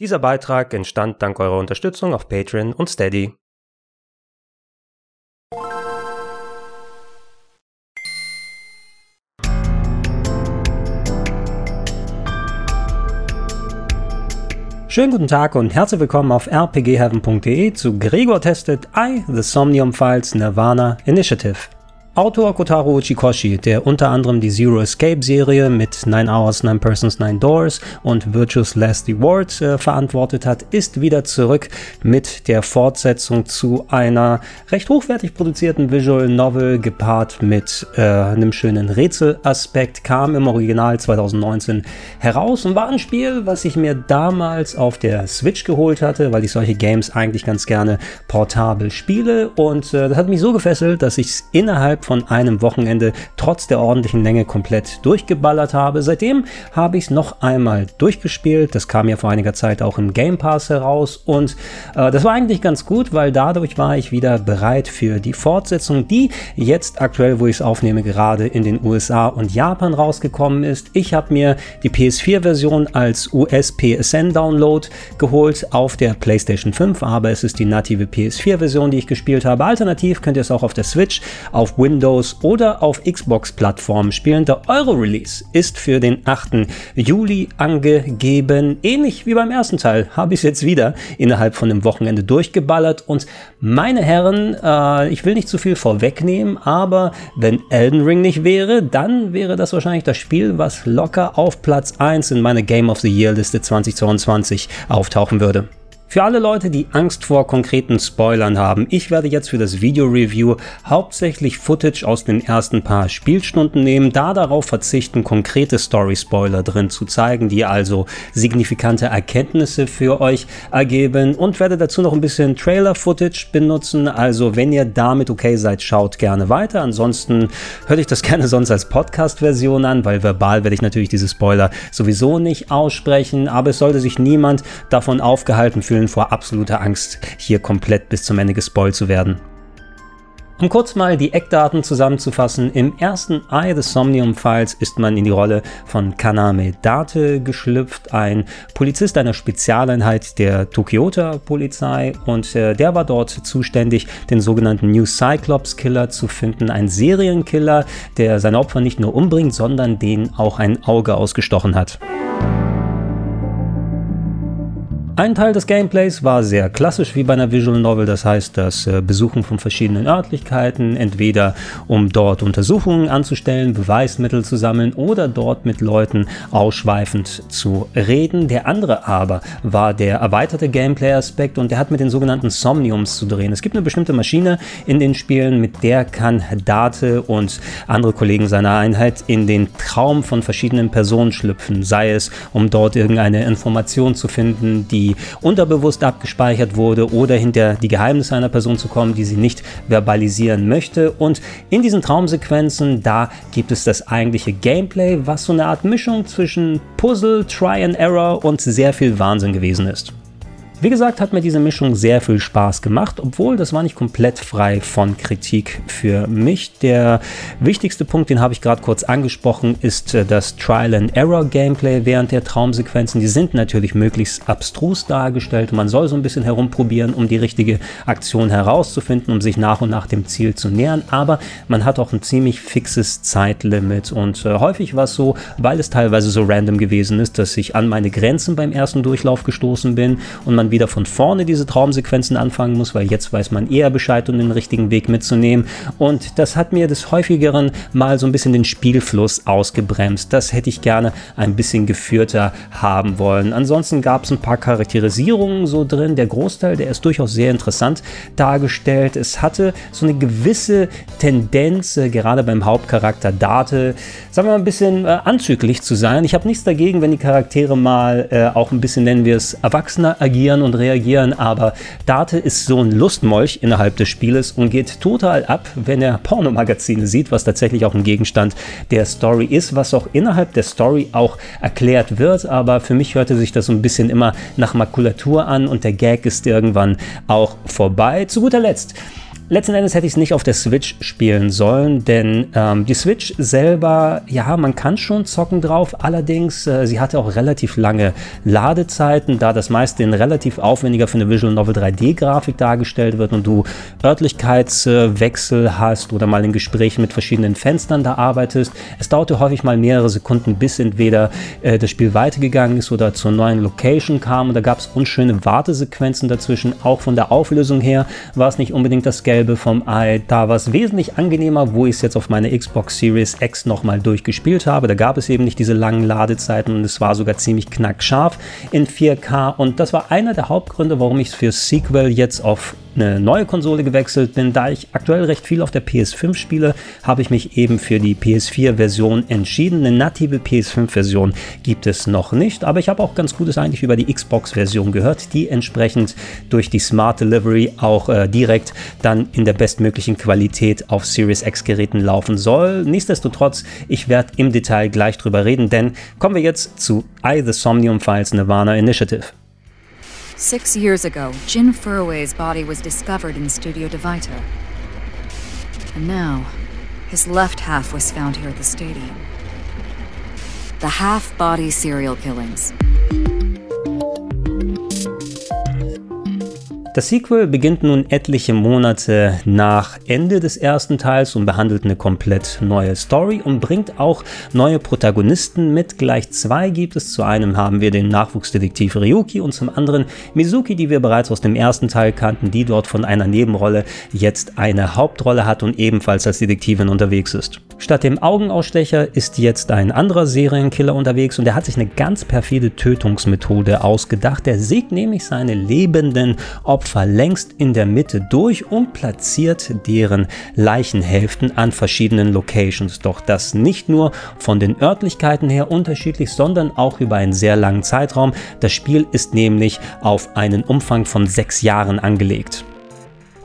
Dieser Beitrag entstand dank eurer Unterstützung auf Patreon und Steady. Schönen guten Tag und herzlich willkommen auf rpgheaven.de zu Gregor Tested I, The Somnium Files Nirvana Initiative. Autor Kotaro Uchikoshi, der unter anderem die Zero Escape Serie mit Nine Hours, Nine Persons, Nine Doors und Virtuous Last Reward äh, verantwortet hat, ist wieder zurück mit der Fortsetzung zu einer recht hochwertig produzierten Visual Novel gepaart mit äh, einem schönen Rätselaspekt, kam im Original 2019 heraus und war ein Spiel, was ich mir damals auf der Switch geholt hatte, weil ich solche Games eigentlich ganz gerne portabel spiele. Und äh, das hat mich so gefesselt, dass ich es innerhalb innerhalb von einem Wochenende trotz der ordentlichen Länge komplett durchgeballert habe. Seitdem habe ich es noch einmal durchgespielt. Das kam ja vor einiger Zeit auch im Game Pass heraus und äh, das war eigentlich ganz gut, weil dadurch war ich wieder bereit für die Fortsetzung, die jetzt aktuell, wo ich es aufnehme, gerade in den USA und Japan rausgekommen ist. Ich habe mir die PS4-Version als US-PSN-Download geholt auf der PlayStation 5, aber es ist die native PS4-Version, die ich gespielt habe. Alternativ könnt ihr es auch auf der Switch, auf Windows Windows oder auf Xbox-Plattformen spielen. Der Euro-Release ist für den 8. Juli angegeben. Ähnlich wie beim ersten Teil habe ich es jetzt wieder innerhalb von einem Wochenende durchgeballert. Und meine Herren, äh, ich will nicht zu viel vorwegnehmen, aber wenn Elden Ring nicht wäre, dann wäre das wahrscheinlich das Spiel, was locker auf Platz 1 in meiner Game of the Year Liste 2022 auftauchen würde. Für alle Leute, die Angst vor konkreten Spoilern haben, ich werde jetzt für das Video-Review hauptsächlich Footage aus den ersten paar Spielstunden nehmen, da darauf verzichten, konkrete Story-Spoiler drin zu zeigen, die also signifikante Erkenntnisse für euch ergeben und werde dazu noch ein bisschen Trailer-Footage benutzen. Also wenn ihr damit okay seid, schaut gerne weiter. Ansonsten hört ich das gerne sonst als Podcast-Version an, weil verbal werde ich natürlich diese Spoiler sowieso nicht aussprechen, aber es sollte sich niemand davon aufgehalten fühlen, vor absoluter Angst, hier komplett bis zum Ende gespoilt zu werden. Um kurz mal die Eckdaten zusammenzufassen, im ersten Eye the Somnium Files ist man in die Rolle von Kaname Date geschlüpft, ein Polizist einer Spezialeinheit der Tokyota Polizei und äh, der war dort zuständig, den sogenannten New Cyclops Killer zu finden, ein Serienkiller, der seine Opfer nicht nur umbringt, sondern denen auch ein Auge ausgestochen hat. Ein Teil des Gameplays war sehr klassisch wie bei einer Visual Novel, das heißt das äh, Besuchen von verschiedenen Örtlichkeiten, entweder um dort Untersuchungen anzustellen, Beweismittel zu sammeln oder dort mit Leuten ausschweifend zu reden. Der andere aber war der erweiterte Gameplay-Aspekt und der hat mit den sogenannten Somniums zu drehen. Es gibt eine bestimmte Maschine in den Spielen, mit der kann Date und andere Kollegen seiner Einheit in den Traum von verschiedenen Personen schlüpfen, sei es um dort irgendeine Information zu finden, die unterbewusst abgespeichert wurde oder hinter die Geheimnisse einer Person zu kommen, die sie nicht verbalisieren möchte. Und in diesen Traumsequenzen, da gibt es das eigentliche Gameplay, was so eine Art Mischung zwischen Puzzle, Try and Error und sehr viel Wahnsinn gewesen ist. Wie gesagt, hat mir diese Mischung sehr viel Spaß gemacht, obwohl das war nicht komplett frei von Kritik für mich. Der wichtigste Punkt, den habe ich gerade kurz angesprochen, ist äh, das Trial and Error Gameplay während der Traumsequenzen. Die sind natürlich möglichst abstrus dargestellt. Man soll so ein bisschen herumprobieren, um die richtige Aktion herauszufinden, um sich nach und nach dem Ziel zu nähern. Aber man hat auch ein ziemlich fixes Zeitlimit und äh, häufig war es so, weil es teilweise so random gewesen ist, dass ich an meine Grenzen beim ersten Durchlauf gestoßen bin und man wieder von vorne diese Traumsequenzen anfangen muss, weil jetzt weiß man eher Bescheid, um den richtigen Weg mitzunehmen. Und das hat mir des häufigeren mal so ein bisschen den Spielfluss ausgebremst. Das hätte ich gerne ein bisschen geführter haben wollen. Ansonsten gab es ein paar Charakterisierungen so drin. Der Großteil, der ist durchaus sehr interessant dargestellt. Es hatte so eine gewisse Tendenz, äh, gerade beim Hauptcharakter Date, sagen wir mal, ein bisschen äh, anzüglich zu sein. Ich habe nichts dagegen, wenn die Charaktere mal äh, auch ein bisschen, nennen wir es, erwachsener agieren reagieren und reagieren, aber Date ist so ein Lustmolch innerhalb des Spieles und geht total ab, wenn er Pornomagazine sieht, was tatsächlich auch ein Gegenstand der Story ist, was auch innerhalb der Story auch erklärt wird, aber für mich hörte sich das so ein bisschen immer nach Makulatur an und der Gag ist irgendwann auch vorbei. Zu guter Letzt Letzten Endes hätte ich es nicht auf der Switch spielen sollen, denn ähm, die Switch selber, ja, man kann schon zocken drauf, allerdings, äh, sie hatte auch relativ lange Ladezeiten, da das meiste in relativ aufwendiger für eine Visual Novel 3D-Grafik dargestellt wird und du Örtlichkeitswechsel hast oder mal in Gesprächen mit verschiedenen Fenstern da arbeitest. Es dauerte häufig mal mehrere Sekunden, bis entweder äh, das Spiel weitergegangen ist oder zur neuen Location kam und da gab es unschöne Wartesequenzen dazwischen. Auch von der Auflösung her war es nicht unbedingt das Geld Gelbe vom war es wesentlich angenehmer, wo ich es jetzt auf meiner Xbox Series X nochmal durchgespielt habe. Da gab es eben nicht diese langen Ladezeiten und es war sogar ziemlich knackscharf in 4K. Und das war einer der Hauptgründe, warum ich es für Sequel jetzt auf eine neue Konsole gewechselt bin. Da ich aktuell recht viel auf der PS5 spiele, habe ich mich eben für die PS4-Version entschieden. Eine native PS5-Version gibt es noch nicht, aber ich habe auch ganz Gutes eigentlich über die Xbox-Version gehört, die entsprechend durch die Smart Delivery auch äh, direkt dann in der bestmöglichen Qualität auf Series X-Geräten laufen soll. Nichtsdestotrotz, ich werde im Detail gleich drüber reden, denn kommen wir jetzt zu I The Somnium Files Nirvana Initiative. Six years ago, Jin Furway's body was discovered in Studio Devita. And now, his left half was found here at the stadium. The half body serial killings. Das Sequel beginnt nun etliche Monate nach Ende des ersten Teils und behandelt eine komplett neue Story und bringt auch neue Protagonisten mit. Gleich zwei gibt es. Zu einem haben wir den Nachwuchsdetektiv Ryuki und zum anderen Mizuki, die wir bereits aus dem ersten Teil kannten, die dort von einer Nebenrolle jetzt eine Hauptrolle hat und ebenfalls als Detektivin unterwegs ist. Statt dem Augenausstecher ist jetzt ein anderer Serienkiller unterwegs und er hat sich eine ganz perfide Tötungsmethode ausgedacht. Er sägt nämlich seine lebenden Opfer längst in der Mitte durch und platziert deren Leichenhälften an verschiedenen Locations. Doch das nicht nur von den Örtlichkeiten her unterschiedlich, sondern auch über einen sehr langen Zeitraum. Das Spiel ist nämlich auf einen Umfang von sechs Jahren angelegt.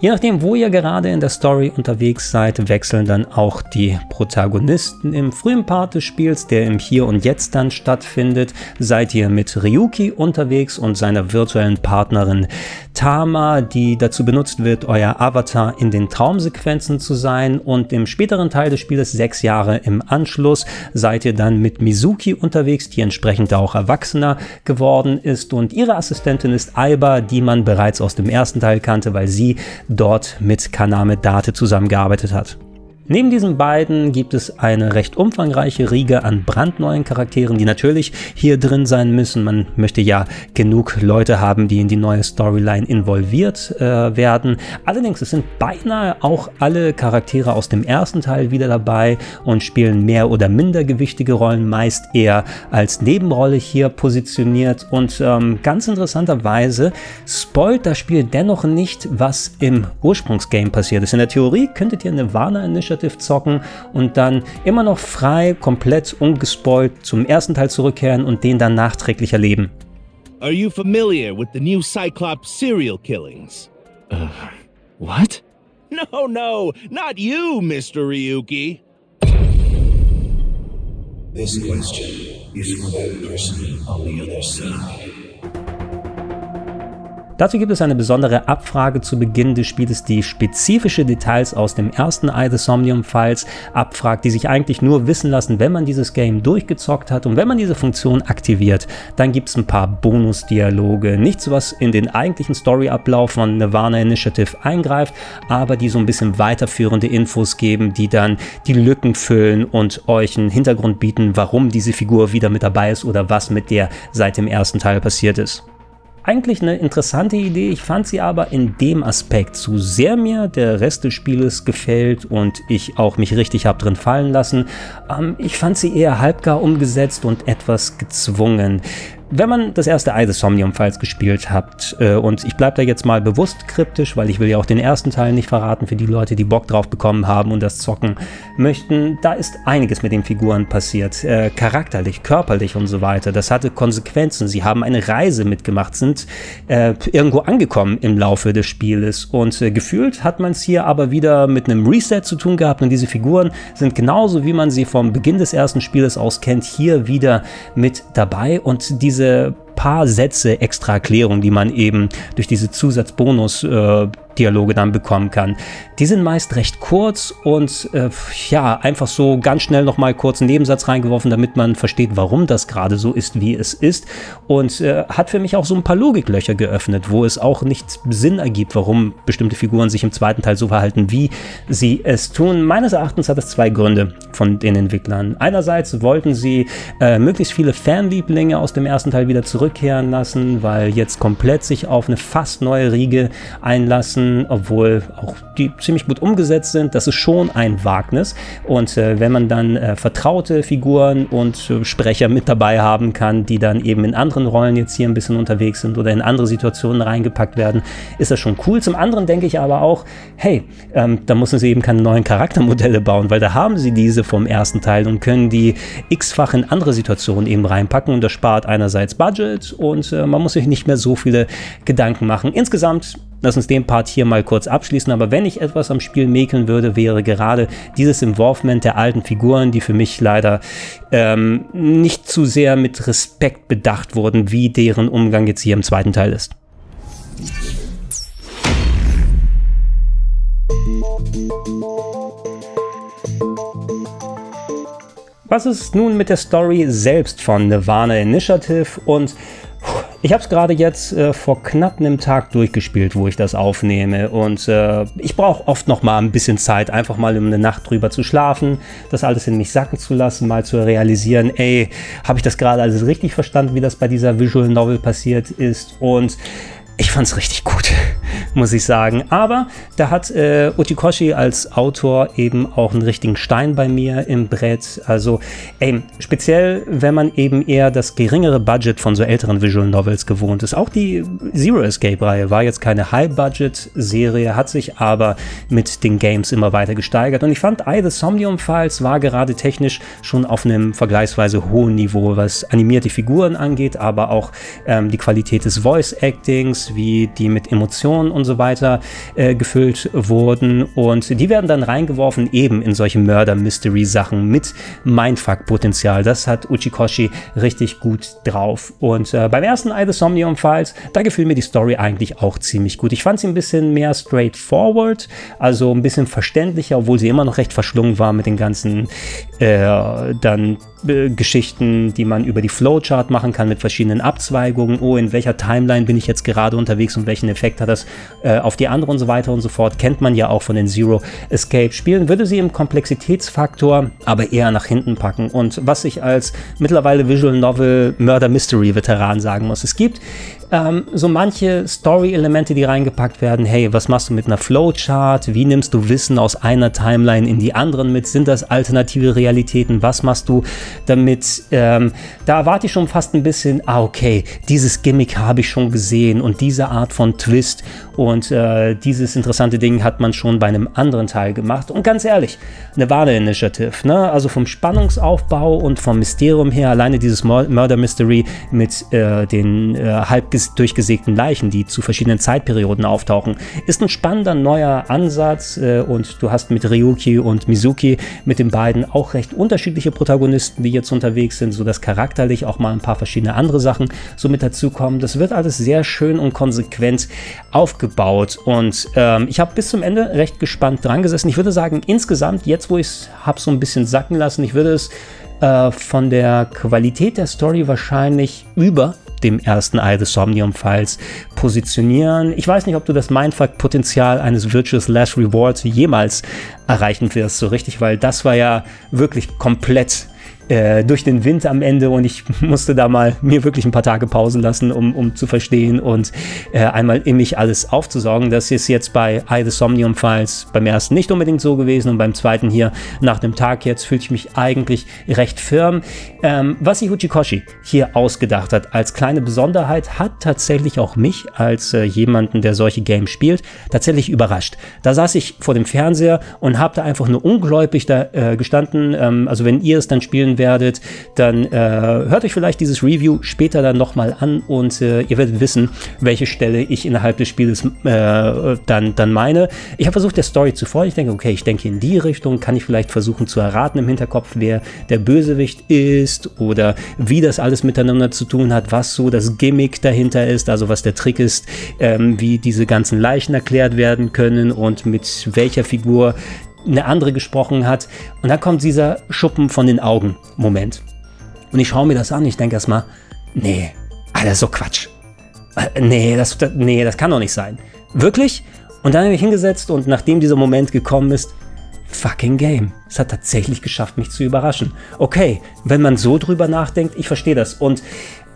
Je nachdem, wo ihr gerade in der Story unterwegs seid, wechseln dann auch die Protagonisten. Im frühen Part des Spiels, der im Hier und Jetzt dann stattfindet, seid ihr mit Ryuki unterwegs und seiner virtuellen Partnerin Tama, die dazu benutzt wird, euer Avatar in den Traumsequenzen zu sein. Und im späteren Teil des Spieles, sechs Jahre im Anschluss, seid ihr dann mit Mizuki unterwegs, die entsprechend auch erwachsener geworden ist. Und ihre Assistentin ist Aiba, die man bereits aus dem ersten Teil kannte, weil sie dort mit Kaname Date zusammengearbeitet hat. Neben diesen beiden gibt es eine recht umfangreiche Riege an brandneuen Charakteren, die natürlich hier drin sein müssen. Man möchte ja genug Leute haben, die in die neue Storyline involviert äh, werden. Allerdings es sind beinahe auch alle Charaktere aus dem ersten Teil wieder dabei und spielen mehr oder minder gewichtige Rollen, meist eher als Nebenrolle hier positioniert. Und ähm, ganz interessanterweise spoilt das Spiel dennoch nicht, was im Ursprungsgame passiert ist. In der Theorie könntet ihr eine Warner Initiative Initiative zocken und dann immer noch frei, komplett ungespoilt zum ersten Teil zurückkehren und den dann nachträglich erleben. Are you familiar with the new Cyclops serial killings? Uh, what? No, no, not you, Mr. Ryuki. This question is for that person on the other side. Dazu gibt es eine besondere Abfrage zu Beginn des Spieles, die spezifische Details aus dem ersten Eye the Somnium Files abfragt, die sich eigentlich nur wissen lassen, wenn man dieses Game durchgezockt hat und wenn man diese Funktion aktiviert, dann gibt es ein paar Bonusdialoge. Nichts, was in den eigentlichen Storyablauf von Nirvana Initiative eingreift, aber die so ein bisschen weiterführende Infos geben, die dann die Lücken füllen und euch einen Hintergrund bieten, warum diese Figur wieder mit dabei ist oder was mit der seit dem ersten Teil passiert ist eigentlich eine interessante Idee. Ich fand sie aber in dem Aspekt zu sehr mir der Rest des Spieles gefällt und ich auch mich richtig habe drin fallen lassen. Ähm, ich fand sie eher halbgar umgesetzt und etwas gezwungen. Wenn man das erste Eye the Somnium Files gespielt hat, äh, und ich bleibe da jetzt mal bewusst kryptisch, weil ich will ja auch den ersten Teil nicht verraten für die Leute, die Bock drauf bekommen haben und das zocken möchten, da ist einiges mit den Figuren passiert. Äh, charakterlich, körperlich und so weiter. Das hatte Konsequenzen. Sie haben eine Reise mitgemacht, sind äh, irgendwo angekommen im Laufe des Spieles und äh, gefühlt hat man es hier aber wieder mit einem Reset zu tun gehabt und diese Figuren sind genauso, wie man sie vom Beginn des ersten Spieles aus kennt, hier wieder mit dabei und diese paar Sätze extra Erklärung, die man eben durch diese Zusatzbonus äh, Dialoge dann bekommen kann. Die sind meist recht kurz und äh, ja, einfach so ganz schnell nochmal kurz einen Nebensatz reingeworfen, damit man versteht, warum das gerade so ist, wie es ist. Und äh, hat für mich auch so ein paar Logiklöcher geöffnet, wo es auch nicht Sinn ergibt, warum bestimmte Figuren sich im zweiten Teil so verhalten, wie sie es tun. Meines Erachtens hat es zwei Gründe von den Entwicklern. Einerseits wollten sie äh, möglichst viele Fanlieblinge aus dem ersten Teil wieder zurückkehren lassen, weil jetzt komplett sich auf eine fast neue Riege einlassen, obwohl auch die ziemlich gut umgesetzt sind. Das ist schon ein Wagnis. Und äh, wenn man dann äh, vertraute Figuren und äh, Sprecher mit dabei haben kann, die dann eben in anderen Rollen jetzt hier ein bisschen unterwegs sind oder in andere Situationen reingepackt werden, ist das schon cool. Zum anderen denke ich aber auch, hey, ähm, da müssen sie eben keine neuen Charaktermodelle bauen, weil da haben sie diese vom ersten Teil und können die x-fach in andere Situationen eben reinpacken und das spart einerseits Budget und äh, man muss sich nicht mehr so viele Gedanken machen. Insgesamt Lass uns den Part hier mal kurz abschließen. Aber wenn ich etwas am Spiel mäkeln würde, wäre gerade dieses Involvement der alten Figuren, die für mich leider ähm, nicht zu sehr mit Respekt bedacht wurden, wie deren Umgang jetzt hier im zweiten Teil ist. Was ist nun mit der Story selbst von Nirvana Initiative und ich habe es gerade jetzt äh, vor knapp einem Tag durchgespielt, wo ich das aufnehme. Und äh, ich brauche oft noch mal ein bisschen Zeit, einfach mal um eine Nacht drüber zu schlafen, das alles in mich sacken zu lassen, mal zu realisieren, ey, habe ich das gerade alles richtig verstanden, wie das bei dieser Visual Novel passiert ist. Und ich fand es richtig gut, muss ich sagen. Aber da hat äh, Uchikoshi als Autor eben auch einen richtigen Stein bei mir im Brett. Also, ey, speziell, wenn man eben eher das geringere Budget von so älteren Visual Novels gewohnt ist. Auch die Zero Escape-Reihe war jetzt keine High-Budget-Serie, hat sich aber mit den Games immer weiter gesteigert. Und ich fand, I, The Somnium Files war gerade technisch schon auf einem vergleichsweise hohen Niveau, was animierte Figuren angeht, aber auch ähm, die Qualität des Voice-Actings wie die mit Emotionen und so weiter äh, gefüllt wurden. Und die werden dann reingeworfen eben in solche Murder-Mystery-Sachen mit Mindfuck-Potenzial. Das hat Uchikoshi richtig gut drauf. Und äh, beim ersten Eye the Somnium Files, da gefiel mir die Story eigentlich auch ziemlich gut. Ich fand sie ein bisschen mehr straightforward, also ein bisschen verständlicher, obwohl sie immer noch recht verschlungen war mit den ganzen äh, dann äh, Geschichten, die man über die Flowchart machen kann mit verschiedenen Abzweigungen. Oh, in welcher Timeline bin ich jetzt gerade unterwegs und welchen Effekt hat das äh, auf die andere und so weiter und so fort. Kennt man ja auch von den Zero Escape Spielen. Würde sie im Komplexitätsfaktor aber eher nach hinten packen. Und was ich als mittlerweile Visual Novel Murder Mystery Veteran sagen muss, es gibt ähm, so manche Story-Elemente, die reingepackt werden. Hey, was machst du mit einer Flowchart? Wie nimmst du Wissen aus einer Timeline in die anderen mit? Sind das alternative Realitäten? Was machst du damit? Ähm, da erwarte ich schon fast ein bisschen, ah, okay, dieses Gimmick habe ich schon gesehen und diese Art von Twist und äh, dieses interessante Ding hat man schon bei einem anderen Teil gemacht. Und ganz ehrlich, eine Wade Initiative, ne? also vom Spannungsaufbau und vom Mysterium her, alleine dieses Murder Mystery mit äh, den äh, halb durchgesägten Leichen, die zu verschiedenen Zeitperioden auftauchen, ist ein spannender neuer Ansatz äh, und du hast mit Ryuki und Mizuki mit den beiden auch recht unterschiedliche Protagonisten, die jetzt unterwegs sind, sodass charakterlich auch mal ein paar verschiedene andere Sachen so mit dazukommen. Das wird alles sehr schön und konsequent aufgebaut und ähm, ich habe bis zum Ende recht gespannt dran gesessen. Ich würde sagen, insgesamt, jetzt wo ich es habe so ein bisschen sacken lassen, ich würde es äh, von der Qualität der Story wahrscheinlich über dem ersten Eye the Somnium Files positionieren. Ich weiß nicht, ob du das Mindfuck-Potenzial eines Virtuous Last Rewards jemals erreichen wirst, so richtig, weil das war ja wirklich komplett äh, durch den Wind am Ende und ich musste da mal mir wirklich ein paar Tage Pause lassen, um, um zu verstehen und äh, einmal in mich alles aufzusaugen. Das ist jetzt bei I the Somnium Files beim ersten nicht unbedingt so gewesen und beim zweiten hier nach dem Tag jetzt fühle ich mich eigentlich recht firm. Ähm, was sich Uchikoshi hier ausgedacht hat als kleine Besonderheit, hat tatsächlich auch mich als äh, jemanden, der solche Games spielt, tatsächlich überrascht. Da saß ich vor dem Fernseher und habe da einfach nur ungläubig da äh, gestanden. Ähm, also wenn ihr es dann spielen werdet, dann äh, hört euch vielleicht dieses Review später dann nochmal an und äh, ihr werdet wissen, welche Stelle ich innerhalb des Spieles äh, dann, dann meine. Ich habe versucht, der Story zu folgen. Ich denke, okay, ich denke in die Richtung, kann ich vielleicht versuchen zu erraten im Hinterkopf, wer der Bösewicht ist oder wie das alles miteinander zu tun hat, was so das Gimmick dahinter ist, also was der Trick ist, ähm, wie diese ganzen Leichen erklärt werden können und mit welcher Figur eine andere gesprochen hat. Und dann kommt dieser Schuppen von den Augen Moment. Und ich schaue mir das an, ich denke erstmal, nee, Alter, so Quatsch. Äh, nee das, das, nee, das kann doch nicht sein. Wirklich? Und dann habe ich hingesetzt und nachdem dieser Moment gekommen ist, fucking Game. Es hat tatsächlich geschafft, mich zu überraschen. Okay, wenn man so drüber nachdenkt, ich verstehe das. Und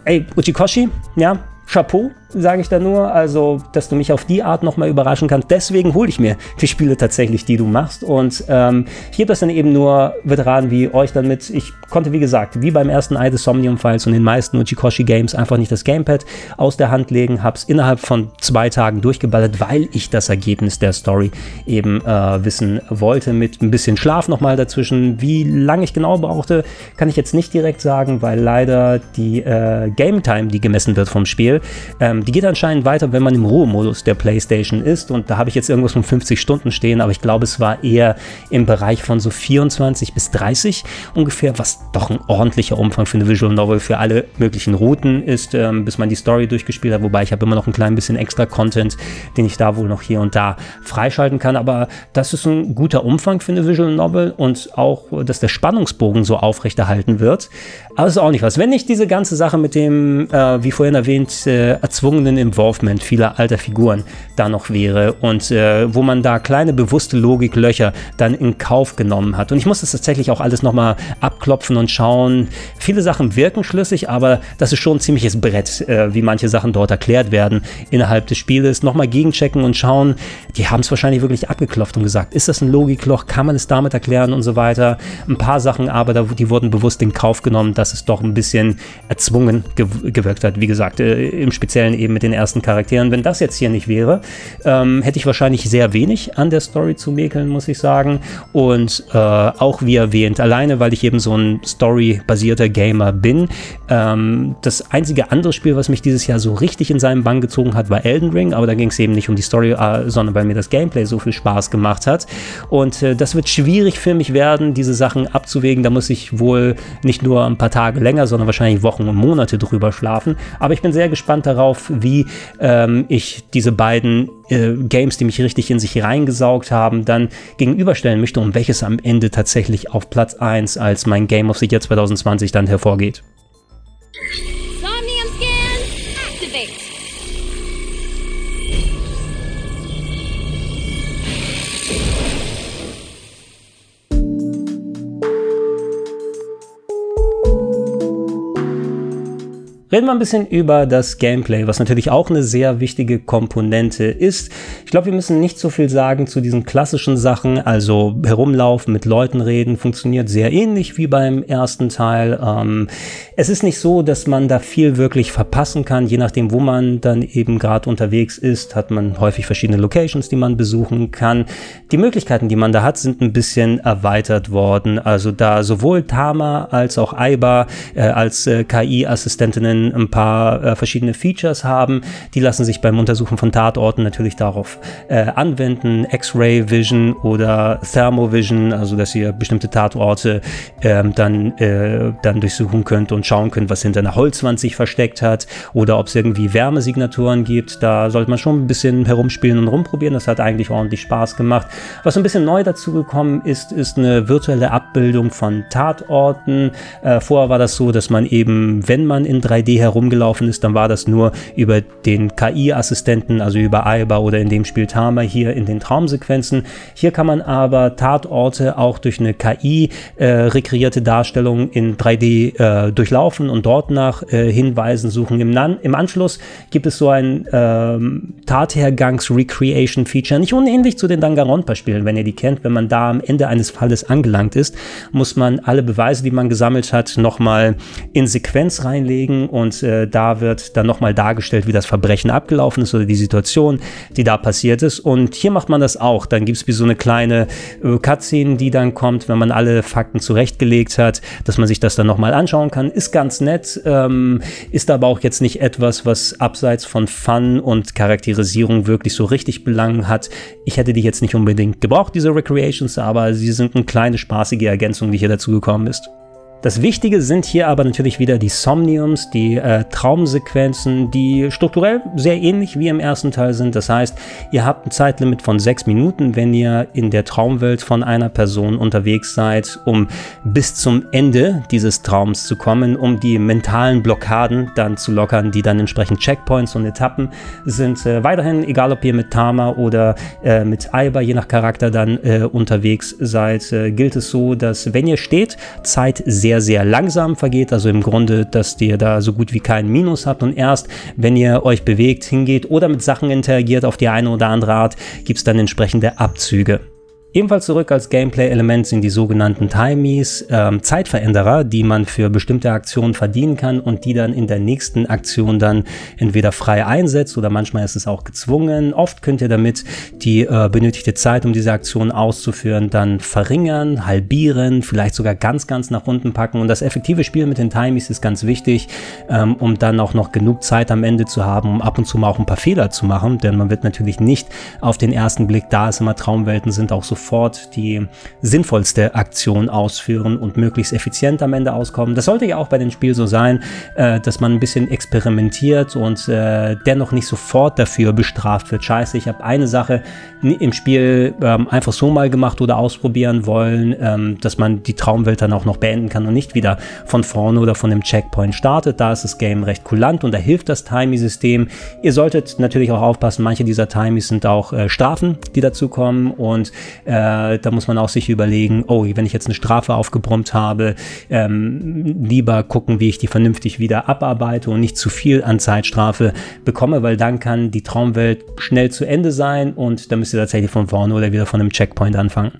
ey, Uchikoshi, ja, Chapeau, sage ich da nur. Also, dass du mich auf die Art nochmal überraschen kannst. Deswegen hole ich mir die Spiele tatsächlich, die du machst. Und ähm, ich gebe das dann eben nur Veteranen wie euch dann mit. Ich konnte, wie gesagt, wie beim ersten Eye the Somnium Files und den meisten Uchikoshi Games einfach nicht das Gamepad aus der Hand legen. Hab's innerhalb von zwei Tagen durchgeballert, weil ich das Ergebnis der Story eben äh, wissen wollte. Mit ein bisschen Schlaf nochmal dazwischen. Wie lange ich genau brauchte, kann ich jetzt nicht direkt sagen, weil leider die äh, Game Time, die gemessen wird vom Spiel, ähm, die geht anscheinend weiter, wenn man im Ruhemodus der PlayStation ist. Und da habe ich jetzt irgendwas von 50 Stunden stehen, aber ich glaube, es war eher im Bereich von so 24 bis 30 ungefähr, was doch ein ordentlicher Umfang für eine Visual Novel für alle möglichen Routen ist, ähm, bis man die Story durchgespielt hat. Wobei ich habe immer noch ein klein bisschen extra Content, den ich da wohl noch hier und da freischalten kann. Aber das ist ein guter Umfang für eine Visual Novel und auch, dass der Spannungsbogen so aufrechterhalten wird. Aber es ist auch nicht was. Wenn nicht diese ganze Sache mit dem, äh, wie vorhin erwähnt, äh, erzwungenen Involvement vieler alter Figuren da noch wäre und äh, wo man da kleine bewusste Logiklöcher dann in Kauf genommen hat. Und ich muss das tatsächlich auch alles nochmal abklopfen und schauen. Viele Sachen wirken schlüssig, aber das ist schon ein ziemliches Brett, äh, wie manche Sachen dort erklärt werden innerhalb des Spieles. Nochmal gegenchecken und schauen. Die haben es wahrscheinlich wirklich abgeklopft und gesagt, ist das ein Logikloch? Kann man es damit erklären und so weiter? Ein paar Sachen aber, die wurden bewusst in Kauf genommen, dass dass es doch ein bisschen erzwungen gewirkt hat. Wie gesagt, äh, im Speziellen eben mit den ersten Charakteren. Wenn das jetzt hier nicht wäre, ähm, hätte ich wahrscheinlich sehr wenig an der Story zu mäkeln, muss ich sagen. Und äh, auch wie erwähnt, alleine weil ich eben so ein Story-basierter Gamer bin. Ähm, das einzige andere Spiel, was mich dieses Jahr so richtig in seinen Bann gezogen hat, war Elden Ring. Aber da ging es eben nicht um die Story, äh, sondern weil mir das Gameplay so viel Spaß gemacht hat. Und äh, das wird schwierig für mich werden, diese Sachen abzuwägen. Da muss ich wohl nicht nur ein paar Tage länger, sondern wahrscheinlich Wochen und Monate drüber schlafen. Aber ich bin sehr gespannt darauf, wie ähm, ich diese beiden äh, Games, die mich richtig in sich reingesaugt haben, dann gegenüberstellen möchte und welches am Ende tatsächlich auf Platz 1 als mein Game of the Year 2020 dann hervorgeht. Reden wir ein bisschen über das Gameplay, was natürlich auch eine sehr wichtige Komponente ist. Ich glaube, wir müssen nicht so viel sagen zu diesen klassischen Sachen, also herumlaufen, mit Leuten reden, funktioniert sehr ähnlich wie beim ersten Teil. Ähm, es ist nicht so, dass man da viel wirklich verpassen kann, je nachdem, wo man dann eben gerade unterwegs ist, hat man häufig verschiedene Locations, die man besuchen kann. Die Möglichkeiten, die man da hat, sind ein bisschen erweitert worden. Also da sowohl Tama als auch Aiba äh, als äh, KI-Assistentinnen können ein paar äh, verschiedene Features haben. Die lassen sich beim Untersuchen von Tatorten natürlich darauf äh, anwenden. X-Ray Vision oder Thermovision, also dass ihr bestimmte Tatorte ähm, dann, äh, dann durchsuchen könnt und schauen könnt, was hinter einer Holzwand sich versteckt hat oder ob es irgendwie Wärmesignaturen gibt. Da sollte man schon ein bisschen herumspielen und rumprobieren. Das hat eigentlich ordentlich Spaß gemacht. Was ein bisschen neu dazu gekommen ist, ist eine virtuelle Abbildung von Tatorten. Äh, vorher war das so, dass man eben, wenn man in 3D herumgelaufen ist, dann war das nur über den KI-Assistenten, also über Aiba oder in dem Spiel Tama hier in den Traumsequenzen. Hier kann man aber Tatorte auch durch eine KI äh, rekreierte Darstellung in 3D äh, durchlaufen und dort nach äh, Hinweisen suchen. Im, Im, Anschluss gibt es so ein ähm, Tathergangs-Recreation-Feature, nicht unähnlich zu den Danganronpa-Spielen, wenn ihr die kennt. Wenn man da am Ende eines Falles angelangt ist, muss man alle Beweise, die man gesammelt hat, nochmal in Sequenz reinlegen und äh, da wird dann nochmal dargestellt, wie das Verbrechen abgelaufen ist oder die Situation, die da passiert ist. Und hier macht man das auch. Dann gibt es wie so eine kleine äh, Cutscene, die dann kommt, wenn man alle Fakten zurechtgelegt hat, dass man sich das dann nochmal anschauen kann. Ist ganz nett, ähm, ist aber auch jetzt nicht etwas, was abseits von Fun und Charakterisierung wirklich so richtig Belang hat. Ich hätte die jetzt nicht unbedingt gebraucht, diese Recreations, aber sie sind eine kleine spaßige Ergänzung, die hier dazu gekommen ist. Das Wichtige sind hier aber natürlich wieder die Somniums, die äh, Traumsequenzen, die strukturell sehr ähnlich wie im ersten Teil sind. Das heißt, ihr habt ein Zeitlimit von sechs Minuten, wenn ihr in der Traumwelt von einer Person unterwegs seid, um bis zum Ende dieses Traums zu kommen, um die mentalen Blockaden dann zu lockern, die dann entsprechend Checkpoints und Etappen sind. Äh, weiterhin, egal ob ihr mit Tama oder äh, mit Aiba, je nach Charakter dann äh, unterwegs seid, äh, gilt es so, dass wenn ihr steht, Zeit sehr sehr, sehr langsam vergeht. Also im Grunde, dass ihr da so gut wie keinen Minus habt. Und erst, wenn ihr euch bewegt, hingeht oder mit Sachen interagiert auf die eine oder andere Art, gibt es dann entsprechende Abzüge. Ebenfalls zurück als Gameplay-Element sind die sogenannten Timies, ähm, Zeitveränderer, die man für bestimmte Aktionen verdienen kann und die dann in der nächsten Aktion dann entweder frei einsetzt oder manchmal ist es auch gezwungen. Oft könnt ihr damit die äh, benötigte Zeit, um diese Aktion auszuführen, dann verringern, halbieren, vielleicht sogar ganz, ganz nach unten packen. Und das effektive Spiel mit den Timies ist ganz wichtig, ähm, um dann auch noch genug Zeit am Ende zu haben, um ab und zu mal auch ein paar Fehler zu machen, denn man wird natürlich nicht auf den ersten Blick, da es immer Traumwelten sind, auch so sofort die sinnvollste Aktion ausführen und möglichst effizient am Ende auskommen. Das sollte ja auch bei dem Spiel so sein, äh, dass man ein bisschen experimentiert und äh, dennoch nicht sofort dafür bestraft wird. Scheiße, ich habe eine Sache im Spiel ähm, einfach so mal gemacht oder ausprobieren wollen, ähm, dass man die Traumwelt dann auch noch beenden kann und nicht wieder von vorne oder von dem Checkpoint startet. Da ist das Game recht kulant und da hilft das Timey-System. Ihr solltet natürlich auch aufpassen, manche dieser Timies sind auch äh, Strafen, die dazu kommen und äh, da muss man auch sich überlegen, oh, wenn ich jetzt eine Strafe aufgebrummt habe, ähm, lieber gucken, wie ich die vernünftig wieder abarbeite und nicht zu viel an Zeitstrafe bekomme, weil dann kann die Traumwelt schnell zu Ende sein und dann müsst ihr tatsächlich von vorne oder wieder von einem Checkpoint anfangen.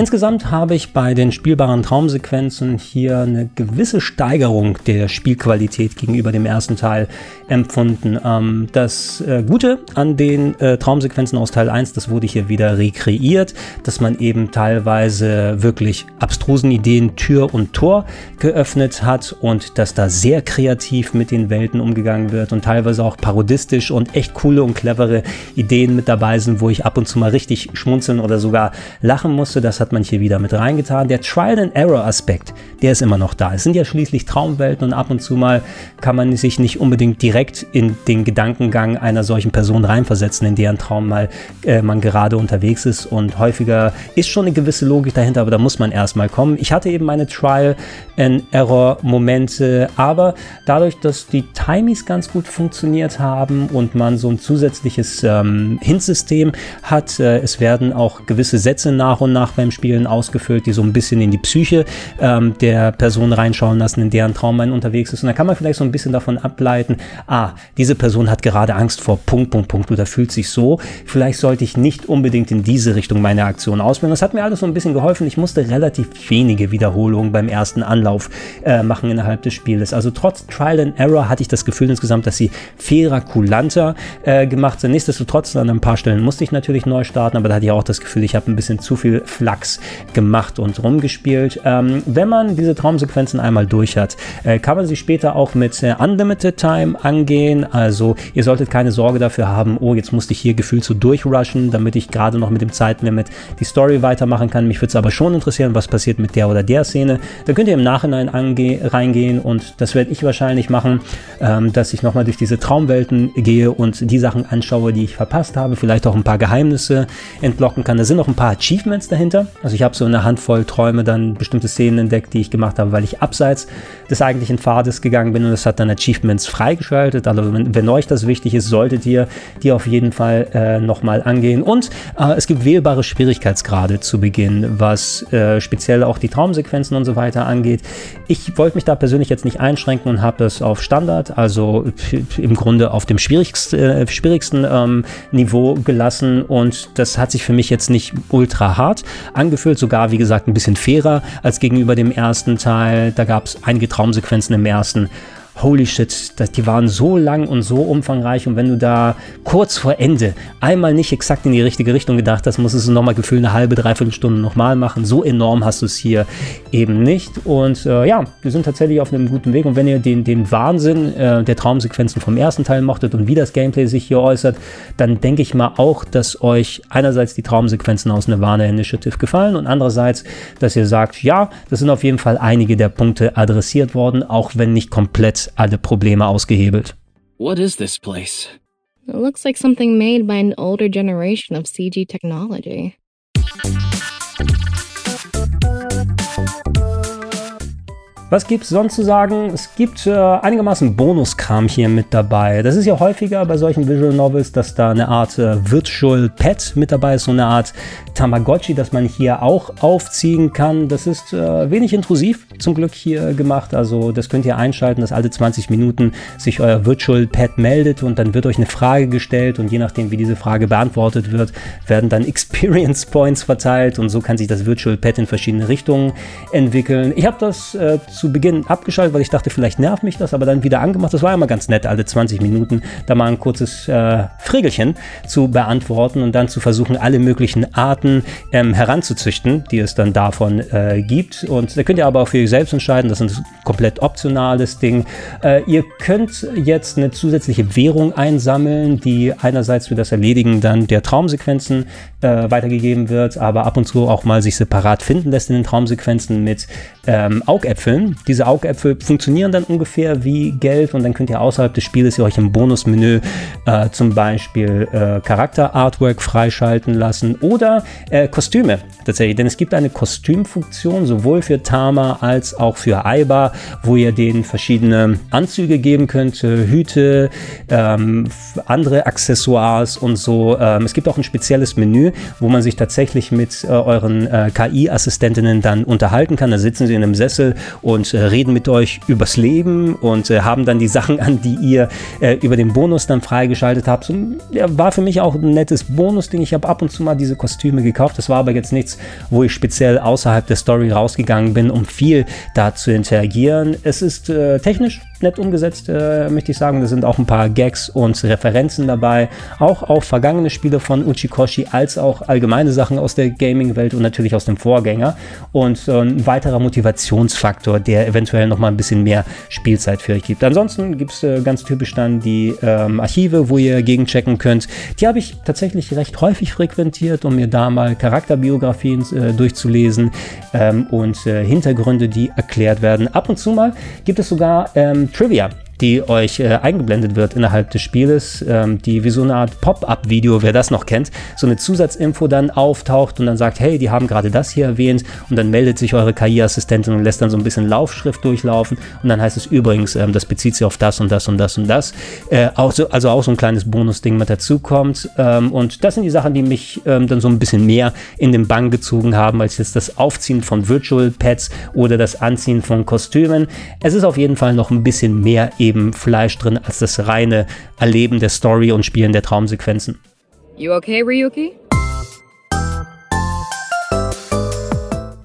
Insgesamt habe ich bei den spielbaren Traumsequenzen hier eine gewisse Steigerung der Spielqualität gegenüber dem ersten Teil empfunden. Ähm, das äh, Gute an den äh, Traumsequenzen aus Teil 1, das wurde hier wieder rekreiert, dass man eben teilweise wirklich abstrusen Ideen Tür und Tor geöffnet hat und dass da sehr kreativ mit den Welten umgegangen wird und teilweise auch parodistisch und echt coole und clevere Ideen mit dabei sind, wo ich ab und zu mal richtig schmunzeln oder sogar lachen musste. Das hat hat man hier wieder mit reingetan. Der Trial-and-Error-Aspekt, der ist immer noch da. Es sind ja schließlich Traumwelten und ab und zu mal kann man sich nicht unbedingt direkt in den Gedankengang einer solchen Person reinversetzen, in deren Traum mal äh, man gerade unterwegs ist. Und häufiger ist schon eine gewisse Logik dahinter, aber da muss man erstmal kommen. Ich hatte eben meine Trial-and-Error-Momente, aber dadurch, dass die Timies ganz gut funktioniert haben und man so ein zusätzliches ähm, Hint-System hat, äh, es werden auch gewisse Sätze nach und nach beim Spiel Spielen ausgefüllt, die so ein bisschen in die Psyche ähm, der Person reinschauen lassen, in deren Traum man unterwegs ist. Und dann kann man vielleicht so ein bisschen davon ableiten, ah, diese Person hat gerade Angst vor Punkt, Punkt, Punkt oder fühlt sich so. Vielleicht sollte ich nicht unbedingt in diese Richtung meine Aktion ausführen. Das hat mir alles so ein bisschen geholfen. Ich musste relativ wenige Wiederholungen beim ersten Anlauf äh, machen innerhalb des Spieles. Also trotz Trial and Error hatte ich das Gefühl insgesamt, dass sie fairer, kulanter äh, gemacht sind. Nichtsdestotrotz, an ein paar Stellen musste ich natürlich neu starten, aber da hatte ich auch das Gefühl, ich habe ein bisschen zu viel Flachs gemacht und rumgespielt. Ähm, wenn man diese Traumsequenzen einmal durch hat, äh, kann man sie später auch mit äh, Unlimited Time angehen. Also ihr solltet keine Sorge dafür haben, oh, jetzt musste ich hier gefühlt so durchrushen, damit ich gerade noch mit dem Zeitlimit die Story weitermachen kann. Mich würde es aber schon interessieren, was passiert mit der oder der Szene. Dann könnt ihr im Nachhinein reingehen und das werde ich wahrscheinlich machen, ähm, dass ich nochmal durch diese Traumwelten gehe und die Sachen anschaue, die ich verpasst habe, vielleicht auch ein paar Geheimnisse entlocken kann. Da sind noch ein paar Achievements dahinter. Also ich habe so eine Handvoll Träume dann bestimmte Szenen entdeckt, die ich gemacht habe, weil ich abseits des eigentlichen Pfades gegangen bin und das hat dann Achievements freigeschaltet. Also wenn, wenn euch das wichtig ist, solltet ihr die auf jeden Fall äh, nochmal angehen. Und äh, es gibt wählbare Schwierigkeitsgrade zu Beginn, was äh, speziell auch die Traumsequenzen und so weiter angeht. Ich wollte mich da persönlich jetzt nicht einschränken und habe das auf Standard also im Grunde auf dem schwierigsten, äh, schwierigsten ähm, Niveau gelassen und das hat sich für mich jetzt nicht ultra hart angefühlt, sogar wie gesagt ein bisschen fairer als gegenüber dem ersten Teil. Da gab es einige Traumsequenzen im ersten holy shit, die waren so lang und so umfangreich und wenn du da kurz vor Ende einmal nicht exakt in die richtige Richtung gedacht hast, musst du nochmal gefühlt eine halbe, dreiviertel Stunde nochmal machen. So enorm hast du es hier eben nicht und äh, ja, wir sind tatsächlich auf einem guten Weg und wenn ihr den, den Wahnsinn äh, der Traumsequenzen vom ersten Teil mochtet und wie das Gameplay sich hier äußert, dann denke ich mal auch, dass euch einerseits die Traumsequenzen aus Nirvana Initiative gefallen und andererseits, dass ihr sagt, ja, das sind auf jeden Fall einige der Punkte adressiert worden, auch wenn nicht komplett alle Probleme ausgehebelt. What is this place? It looks like something made by an older generation of CG technology. Was gibt es sonst zu sagen? Es gibt äh, einigermaßen Bonuskram hier mit dabei. Das ist ja häufiger bei solchen Visual Novels, dass da eine Art äh, Virtual Pet mit dabei ist, so eine Art Tamagotchi, das man hier auch aufziehen kann. Das ist äh, wenig intrusiv zum Glück hier gemacht. Also das könnt ihr einschalten, dass alle 20 Minuten sich euer Virtual Pet meldet und dann wird euch eine Frage gestellt und je nachdem, wie diese Frage beantwortet wird, werden dann Experience Points verteilt und so kann sich das Virtual Pet in verschiedene Richtungen entwickeln. Ich habe das äh, zu Beginn abgeschaltet, weil ich dachte, vielleicht nervt mich das, aber dann wieder angemacht. Das war immer ganz nett, alle 20 Minuten da mal ein kurzes äh, Frägelchen zu beantworten und dann zu versuchen, alle möglichen Arten ähm, heranzuzüchten, die es dann davon äh, gibt. Und da könnt ihr aber auch für euch selbst entscheiden. Das ist ein komplett optionales Ding. Äh, ihr könnt jetzt eine zusätzliche Währung einsammeln, die einerseits für das Erledigen dann der Traumsequenzen äh, weitergegeben wird, aber ab und zu auch mal sich separat finden lässt in den Traumsequenzen mit ähm, Augäpfeln. Diese Augäpfel funktionieren dann ungefähr wie Geld und dann könnt ihr außerhalb des Spieles euch im Bonusmenü äh, zum Beispiel äh, Charakter-Artwork freischalten lassen oder äh, Kostüme tatsächlich. Denn es gibt eine Kostümfunktion sowohl für Tama als auch für Aiba, wo ihr denen verschiedene Anzüge geben könnt, äh, Hüte, ähm, andere Accessoires und so. Ähm, es gibt auch ein spezielles Menü, wo man sich tatsächlich mit äh, euren äh, KI-Assistentinnen dann unterhalten kann. Da sitzen sie in einem Sessel und äh, reden mit euch übers Leben und äh, haben dann die Sachen an, die ihr äh, über den Bonus dann freigeschaltet habt. So, ja, war für mich auch ein nettes Bonus-Ding. Ich habe ab und zu mal diese Kostüme gekauft. Das war aber jetzt nichts, wo ich speziell außerhalb der Story rausgegangen bin, um viel da zu interagieren. Es ist äh, technisch nett umgesetzt, äh, möchte ich sagen. Da sind auch ein paar Gags und Referenzen dabei. Auch auf vergangene Spiele von Uchikoshi, als auch allgemeine Sachen aus der Gaming-Welt und natürlich aus dem Vorgänger. Und äh, ein weiterer Motivationsfaktor, der eventuell noch mal ein bisschen mehr Spielzeit für euch gibt. Ansonsten gibt es äh, ganz typisch dann die ähm, Archive, wo ihr gegenchecken könnt. Die habe ich tatsächlich recht häufig frequentiert, um mir da mal Charakterbiografien äh, durchzulesen ähm, und äh, Hintergründe, die erklärt werden. Ab und zu mal gibt es sogar ähm, Trivia die euch äh, eingeblendet wird innerhalb des Spieles, ähm, die wie so eine Art Pop-up-Video, wer das noch kennt, so eine Zusatzinfo dann auftaucht und dann sagt, hey, die haben gerade das hier erwähnt und dann meldet sich eure KI-Assistentin und lässt dann so ein bisschen Laufschrift durchlaufen und dann heißt es übrigens, ähm, das bezieht sich auf das und das und das und das. Äh, auch so, also auch so ein kleines Bonus-Ding mit dazu kommt ähm, und das sind die Sachen, die mich ähm, dann so ein bisschen mehr in den Bann gezogen haben, als jetzt das Aufziehen von Virtual Pets oder das Anziehen von Kostümen. Es ist auf jeden Fall noch ein bisschen mehr eben eben Fleisch drin als das reine Erleben der Story und Spielen der Traumsequenzen. You okay, Ryuki?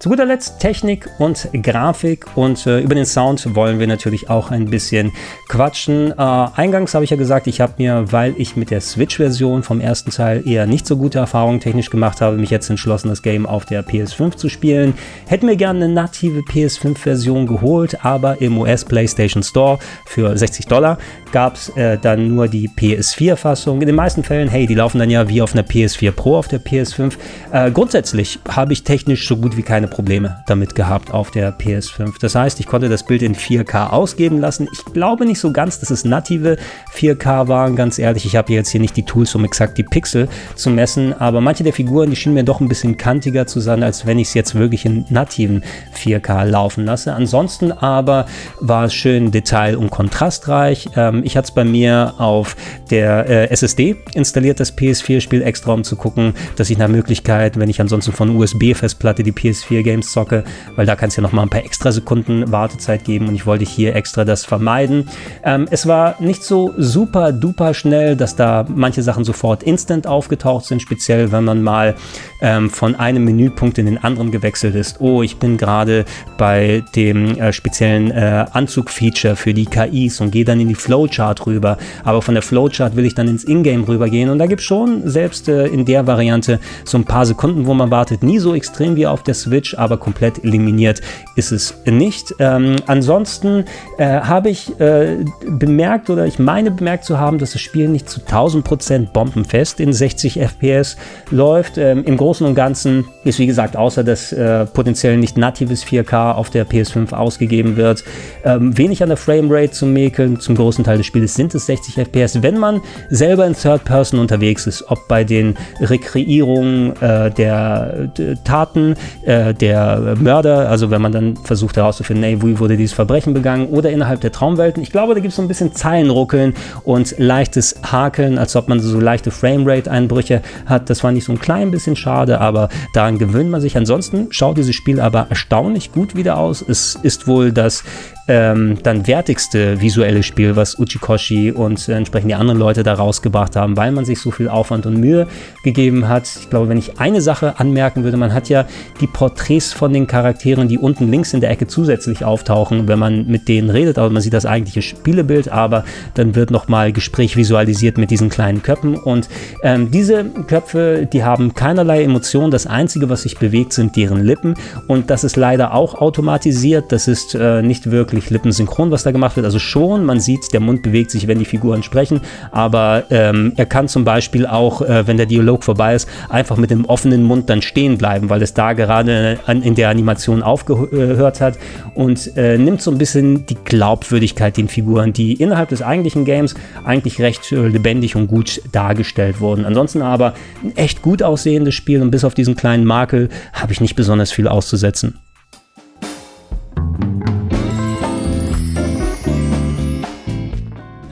Zu guter Letzt Technik und Grafik und äh, über den Sound wollen wir natürlich auch ein bisschen quatschen. Äh, eingangs habe ich ja gesagt, ich habe mir, weil ich mit der Switch-Version vom ersten Teil eher nicht so gute Erfahrungen technisch gemacht habe, mich jetzt entschlossen, das Game auf der PS5 zu spielen. Hätte mir gerne eine native PS5-Version geholt, aber im US PlayStation Store für 60 Dollar gab es äh, dann nur die PS4-Fassung. In den meisten Fällen, hey, die laufen dann ja wie auf einer PS4 Pro auf der PS5. Äh, grundsätzlich habe ich technisch so gut wie keine Probleme damit gehabt auf der PS5. Das heißt, ich konnte das Bild in 4K ausgeben lassen. Ich glaube nicht so ganz, dass es native 4K waren, ganz ehrlich. Ich habe jetzt hier nicht die Tools, um exakt die Pixel zu messen, aber manche der Figuren, die schienen mir doch ein bisschen kantiger zu sein, als wenn ich es jetzt wirklich in nativen 4K laufen lasse. Ansonsten aber war es schön detail- und kontrastreich. Ähm, ich hatte es bei mir auf der äh, SSD installiert, das PS4-Spiel extra, um zu gucken, dass ich nach Möglichkeit, wenn ich ansonsten von USB-Festplatte die PS4 Games zocke, weil da kann es ja nochmal ein paar extra Sekunden Wartezeit geben und ich wollte hier extra das vermeiden. Ähm, es war nicht so super duper schnell, dass da manche Sachen sofort instant aufgetaucht sind, speziell wenn man mal ähm, von einem Menüpunkt in den anderen gewechselt ist. Oh, ich bin gerade bei dem äh, speziellen äh, Anzug-Feature für die KIs und gehe dann in die Flowchart rüber. Aber von der Flowchart will ich dann ins Ingame rübergehen und da gibt es schon selbst äh, in der Variante so ein paar Sekunden, wo man wartet. Nie so extrem wie auf der Switch, aber komplett eliminiert ist es nicht. Ähm, ansonsten äh, habe ich äh, bemerkt oder ich meine bemerkt zu haben, dass das Spiel nicht zu 1000% bombenfest in 60 FPS läuft. Ähm, Im Großen und Ganzen ist wie gesagt, außer dass äh, potenziell nicht natives 4K auf der PS5 ausgegeben wird, ähm, wenig an der Framerate zu mäkeln. Zum großen Teil des Spiels sind es 60 FPS. Wenn man selber in Third Person unterwegs ist, ob bei den Rekreierungen äh, der Taten äh, der Mörder, also wenn man dann versucht herauszufinden, ey, wie wurde dieses Verbrechen begangen, oder innerhalb der Traumwelten. Ich glaube, da gibt es so ein bisschen Zeilenruckeln und leichtes Hakeln, als ob man so leichte Framerate-Einbrüche hat. Das war nicht so ein klein bisschen schade, aber daran gewöhnt man sich. Ansonsten schaut dieses Spiel aber erstaunlich gut wieder aus. Es ist wohl das ähm, dann wertigste visuelle Spiel, was Uchikoshi und äh, entsprechend die anderen Leute da rausgebracht haben, weil man sich so viel Aufwand und Mühe gegeben hat. Ich glaube, wenn ich eine Sache anmerken würde, man hat ja die Porträts von den Charakteren, die unten links in der Ecke zusätzlich auftauchen, wenn man mit denen redet, aber man sieht das eigentliche Spielebild, aber dann wird nochmal Gespräch visualisiert mit diesen kleinen Köpfen und ähm, diese Köpfe, die haben keinerlei Emotionen. Das Einzige, was sich bewegt, sind deren Lippen und das ist leider auch automatisiert. Das ist äh, nicht wirklich wirklich lippensynchron, was da gemacht wird. Also schon, man sieht, der Mund bewegt sich, wenn die Figuren sprechen, aber ähm, er kann zum Beispiel auch, äh, wenn der Dialog vorbei ist, einfach mit dem offenen Mund dann stehen bleiben, weil es da gerade an, in der Animation aufgehört hat und äh, nimmt so ein bisschen die Glaubwürdigkeit den Figuren, die innerhalb des eigentlichen Games eigentlich recht äh, lebendig und gut dargestellt wurden. Ansonsten aber ein echt gut aussehendes Spiel und bis auf diesen kleinen Makel habe ich nicht besonders viel auszusetzen.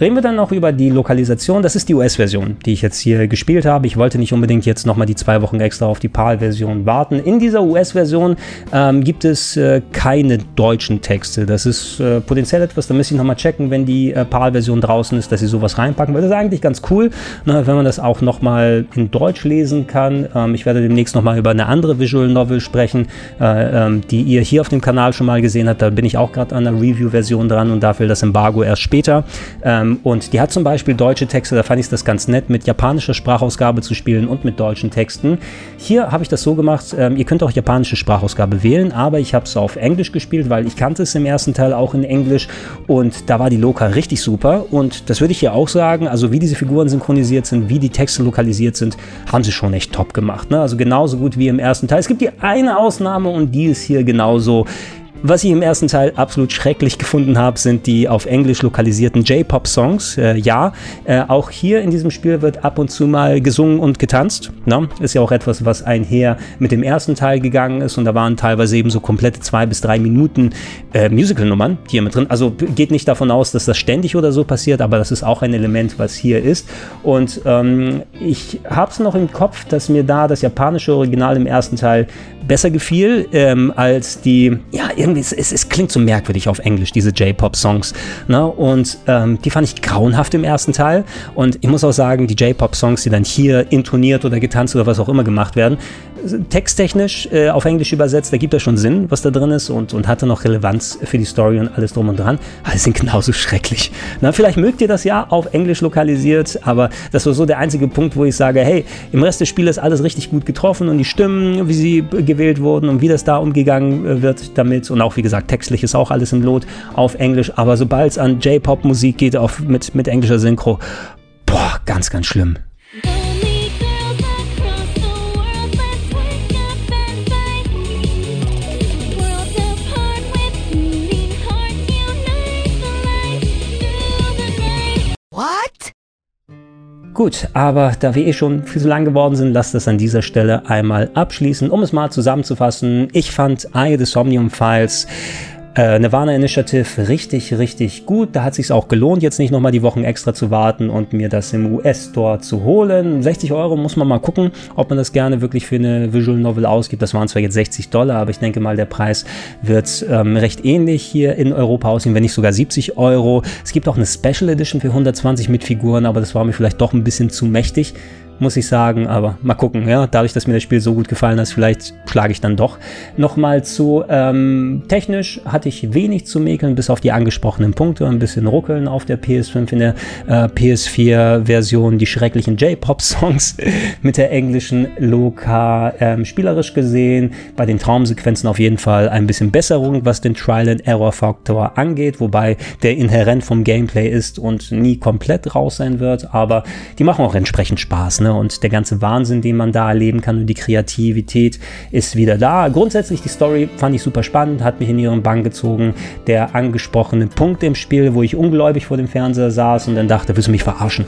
Reden wir dann noch über die Lokalisation. Das ist die US-Version, die ich jetzt hier gespielt habe. Ich wollte nicht unbedingt jetzt nochmal die zwei Wochen extra auf die PAL-Version warten. In dieser US-Version ähm, gibt es äh, keine deutschen Texte. Das ist äh, potenziell etwas, da müsste ich nochmal checken, wenn die äh, PAL-Version draußen ist, dass sie sowas reinpacken, weil das ist eigentlich ganz cool, ne, wenn man das auch nochmal in Deutsch lesen kann. Ähm, ich werde demnächst nochmal über eine andere Visual Novel sprechen, äh, ähm, die ihr hier auf dem Kanal schon mal gesehen habt. Da bin ich auch gerade an der Review-Version dran und dafür das Embargo erst später. Ähm, und die hat zum Beispiel deutsche Texte, da fand ich das ganz nett, mit japanischer Sprachausgabe zu spielen und mit deutschen Texten. Hier habe ich das so gemacht, ähm, ihr könnt auch japanische Sprachausgabe wählen, aber ich habe es auf Englisch gespielt, weil ich kannte es im ersten Teil auch in Englisch und da war die Loka richtig super und das würde ich hier auch sagen, also wie diese Figuren synchronisiert sind, wie die Texte lokalisiert sind, haben sie schon echt top gemacht. Ne? Also genauso gut wie im ersten Teil. Es gibt die eine Ausnahme und die ist hier genauso was ich im ersten Teil absolut schrecklich gefunden habe, sind die auf Englisch lokalisierten J-Pop-Songs. Äh, ja, äh, auch hier in diesem Spiel wird ab und zu mal gesungen und getanzt. Ne? Ist ja auch etwas, was einher mit dem ersten Teil gegangen ist und da waren teilweise eben so komplette zwei bis drei Minuten äh, Musical-Nummern hier mit drin. Also geht nicht davon aus, dass das ständig oder so passiert, aber das ist auch ein Element, was hier ist. Und ähm, ich habe es noch im Kopf, dass mir da das japanische Original im ersten Teil besser gefiel ähm, als die, ja, irgendwie, es, es, es, klingt so merkwürdig auf Englisch, diese J-Pop-Songs. Ne? Und ähm, die fand ich grauenhaft im ersten Teil. Und ich muss auch sagen, die J-Pop-Songs, die dann hier intoniert oder getanzt oder was auch immer gemacht werden, texttechnisch äh, auf Englisch übersetzt, da gibt es schon Sinn, was da drin ist und, und hatte noch Relevanz für die Story und alles drum und dran. Sie sind genauso schrecklich. Na, vielleicht mögt ihr das ja auf Englisch lokalisiert, aber das war so der einzige Punkt, wo ich sage, hey, im Rest des Spiels ist alles richtig gut getroffen und die Stimmen, wie sie gewählt wurden und wie das da umgegangen äh, wird damit und auch, wie gesagt, textlich ist auch alles im Lot auf Englisch, aber sobald es an J-Pop-Musik geht, auf, mit, mit englischer Synchro, boah, ganz, ganz schlimm. Gut, aber da wir eh schon viel zu lang geworden sind, lasst das an dieser Stelle einmal abschließen. Um es mal zusammenzufassen, ich fand Eye the Somnium Files äh, Nirvana Initiative richtig, richtig gut. Da hat sich auch gelohnt, jetzt nicht nochmal die Wochen extra zu warten und mir das im US-Store zu holen. 60 Euro muss man mal gucken, ob man das gerne wirklich für eine Visual Novel ausgibt. Das waren zwar jetzt 60 Dollar, aber ich denke mal, der Preis wird ähm, recht ähnlich hier in Europa aussehen, wenn nicht sogar 70 Euro. Es gibt auch eine Special Edition für 120 mit Figuren, aber das war mir vielleicht doch ein bisschen zu mächtig muss ich sagen. Aber mal gucken, ja. Dadurch, dass mir das Spiel so gut gefallen hat, vielleicht schlage ich dann doch nochmal zu. Ähm, technisch hatte ich wenig zu mäkeln, bis auf die angesprochenen Punkte. Ein bisschen ruckeln auf der PS5 in der äh, PS4-Version. Die schrecklichen J-Pop-Songs mit der englischen Loka. Ähm, spielerisch gesehen, bei den Traumsequenzen auf jeden Fall ein bisschen Besserung, was den Trial-and-Error-Faktor angeht. Wobei der inhärent vom Gameplay ist und nie komplett raus sein wird. Aber die machen auch entsprechend Spaß. Ne? Und der ganze Wahnsinn, den man da erleben kann und die Kreativität ist wieder da. Grundsätzlich die Story fand ich super spannend, hat mich in ihren Bann gezogen. Der angesprochene Punkt im Spiel, wo ich ungläubig vor dem Fernseher saß und dann dachte, willst du mich verarschen?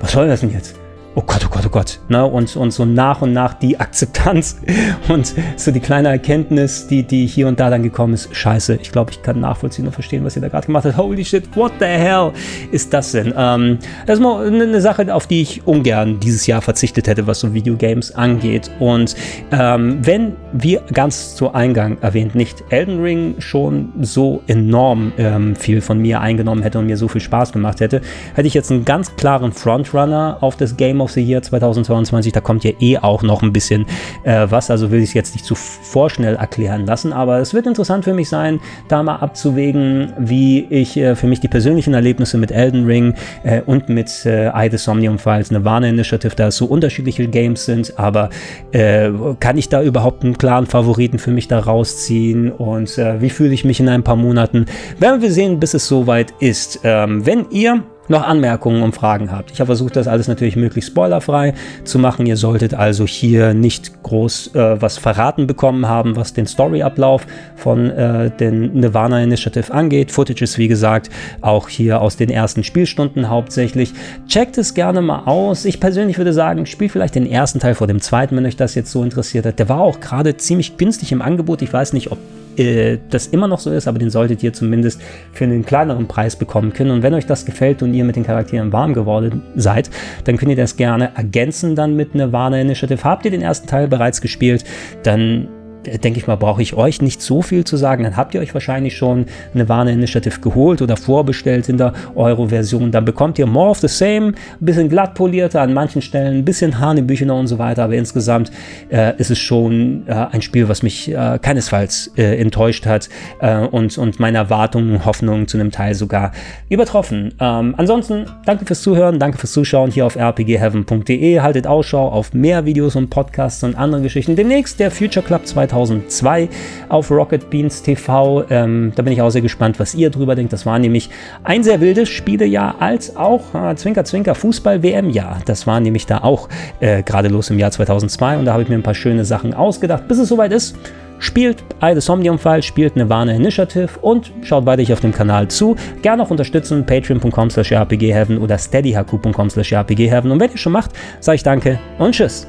Was soll das denn jetzt? Oh Gott, oh Gott, oh Gott. Ne? Und, und so nach und nach die Akzeptanz und so die kleine Erkenntnis, die, die hier und da dann gekommen ist. Scheiße, ich glaube, ich kann nachvollziehen und verstehen, was ihr da gerade gemacht habt. Holy shit, what the hell ist das denn? Ähm, das ist mal eine Sache, auf die ich ungern dieses Jahr verzichtet hätte, was so Videogames angeht. Und ähm, wenn wir ganz zu Eingang erwähnt nicht Elden Ring schon so enorm ähm, viel von mir eingenommen hätte und mir so viel Spaß gemacht hätte, hätte ich jetzt einen ganz klaren Frontrunner auf das Game of the Year 2022. Da kommt ja eh auch noch ein bisschen äh, was, also will ich es jetzt nicht zu vorschnell erklären lassen, aber es wird interessant für mich sein, da mal abzuwägen, wie ich äh, für mich die persönlichen Erlebnisse mit Elden Ring äh, und mit äh, Eye the Somnium Files, Nirvana Initiative, da es so unterschiedliche Games sind, aber äh, kann ich da überhaupt einen klaren Favoriten für mich da rausziehen und äh, wie fühle ich mich in ein paar Monaten? Werden wir sehen, bis es soweit ist. Ähm, wenn ihr noch Anmerkungen und Fragen habt. Ich habe versucht, das alles natürlich möglichst spoilerfrei zu machen. Ihr solltet also hier nicht groß äh, was verraten bekommen haben, was den Storyablauf von äh, den Nirvana Initiative angeht. Footage ist wie gesagt auch hier aus den ersten Spielstunden hauptsächlich. Checkt es gerne mal aus. Ich persönlich würde sagen, spielt vielleicht den ersten Teil vor dem zweiten, wenn euch das jetzt so interessiert hat. Der war auch gerade ziemlich günstig im Angebot. Ich weiß nicht, ob äh, das immer noch so ist, aber den solltet ihr zumindest für einen kleineren Preis bekommen können. Und wenn euch das gefällt und ihr mit den Charakteren warm geworden seid, dann könnt ihr das gerne ergänzen dann mit einer Warner Initiative. Habt ihr den ersten Teil bereits gespielt, dann denke ich mal, brauche ich euch nicht so viel zu sagen. Dann habt ihr euch wahrscheinlich schon eine Warne Initiative geholt oder vorbestellt in der Euro-Version. Dann bekommt ihr more of the same, ein bisschen glatt polierter an manchen Stellen, ein bisschen Hanebüchener und so weiter. Aber insgesamt äh, ist es schon äh, ein Spiel, was mich äh, keinesfalls äh, enttäuscht hat äh, und, und meine Erwartungen und Hoffnungen zu einem Teil sogar übertroffen. Ähm, ansonsten, danke fürs Zuhören, danke fürs Zuschauen hier auf rpgheaven.de. Haltet Ausschau auf mehr Videos und Podcasts und andere Geschichten. Demnächst der Future Club 2000 2002 auf Rocket Beans TV. Ähm, da bin ich auch sehr gespannt, was ihr drüber denkt. Das war nämlich ein sehr wildes Spielejahr als auch äh, Zwinker Zwinker Fußball-WM-Jahr. Das war nämlich da auch äh, gerade los im Jahr 2002 und da habe ich mir ein paar schöne Sachen ausgedacht. Bis es soweit ist, spielt Eye Somnium File, spielt Nirvana Initiative und schaut weiter auf dem Kanal zu. Gerne auch unterstützen, patreon.com slash rpgheaven oder steadyhq.com slash rpgheaven. Und wenn ihr schon macht, sage ich danke und tschüss.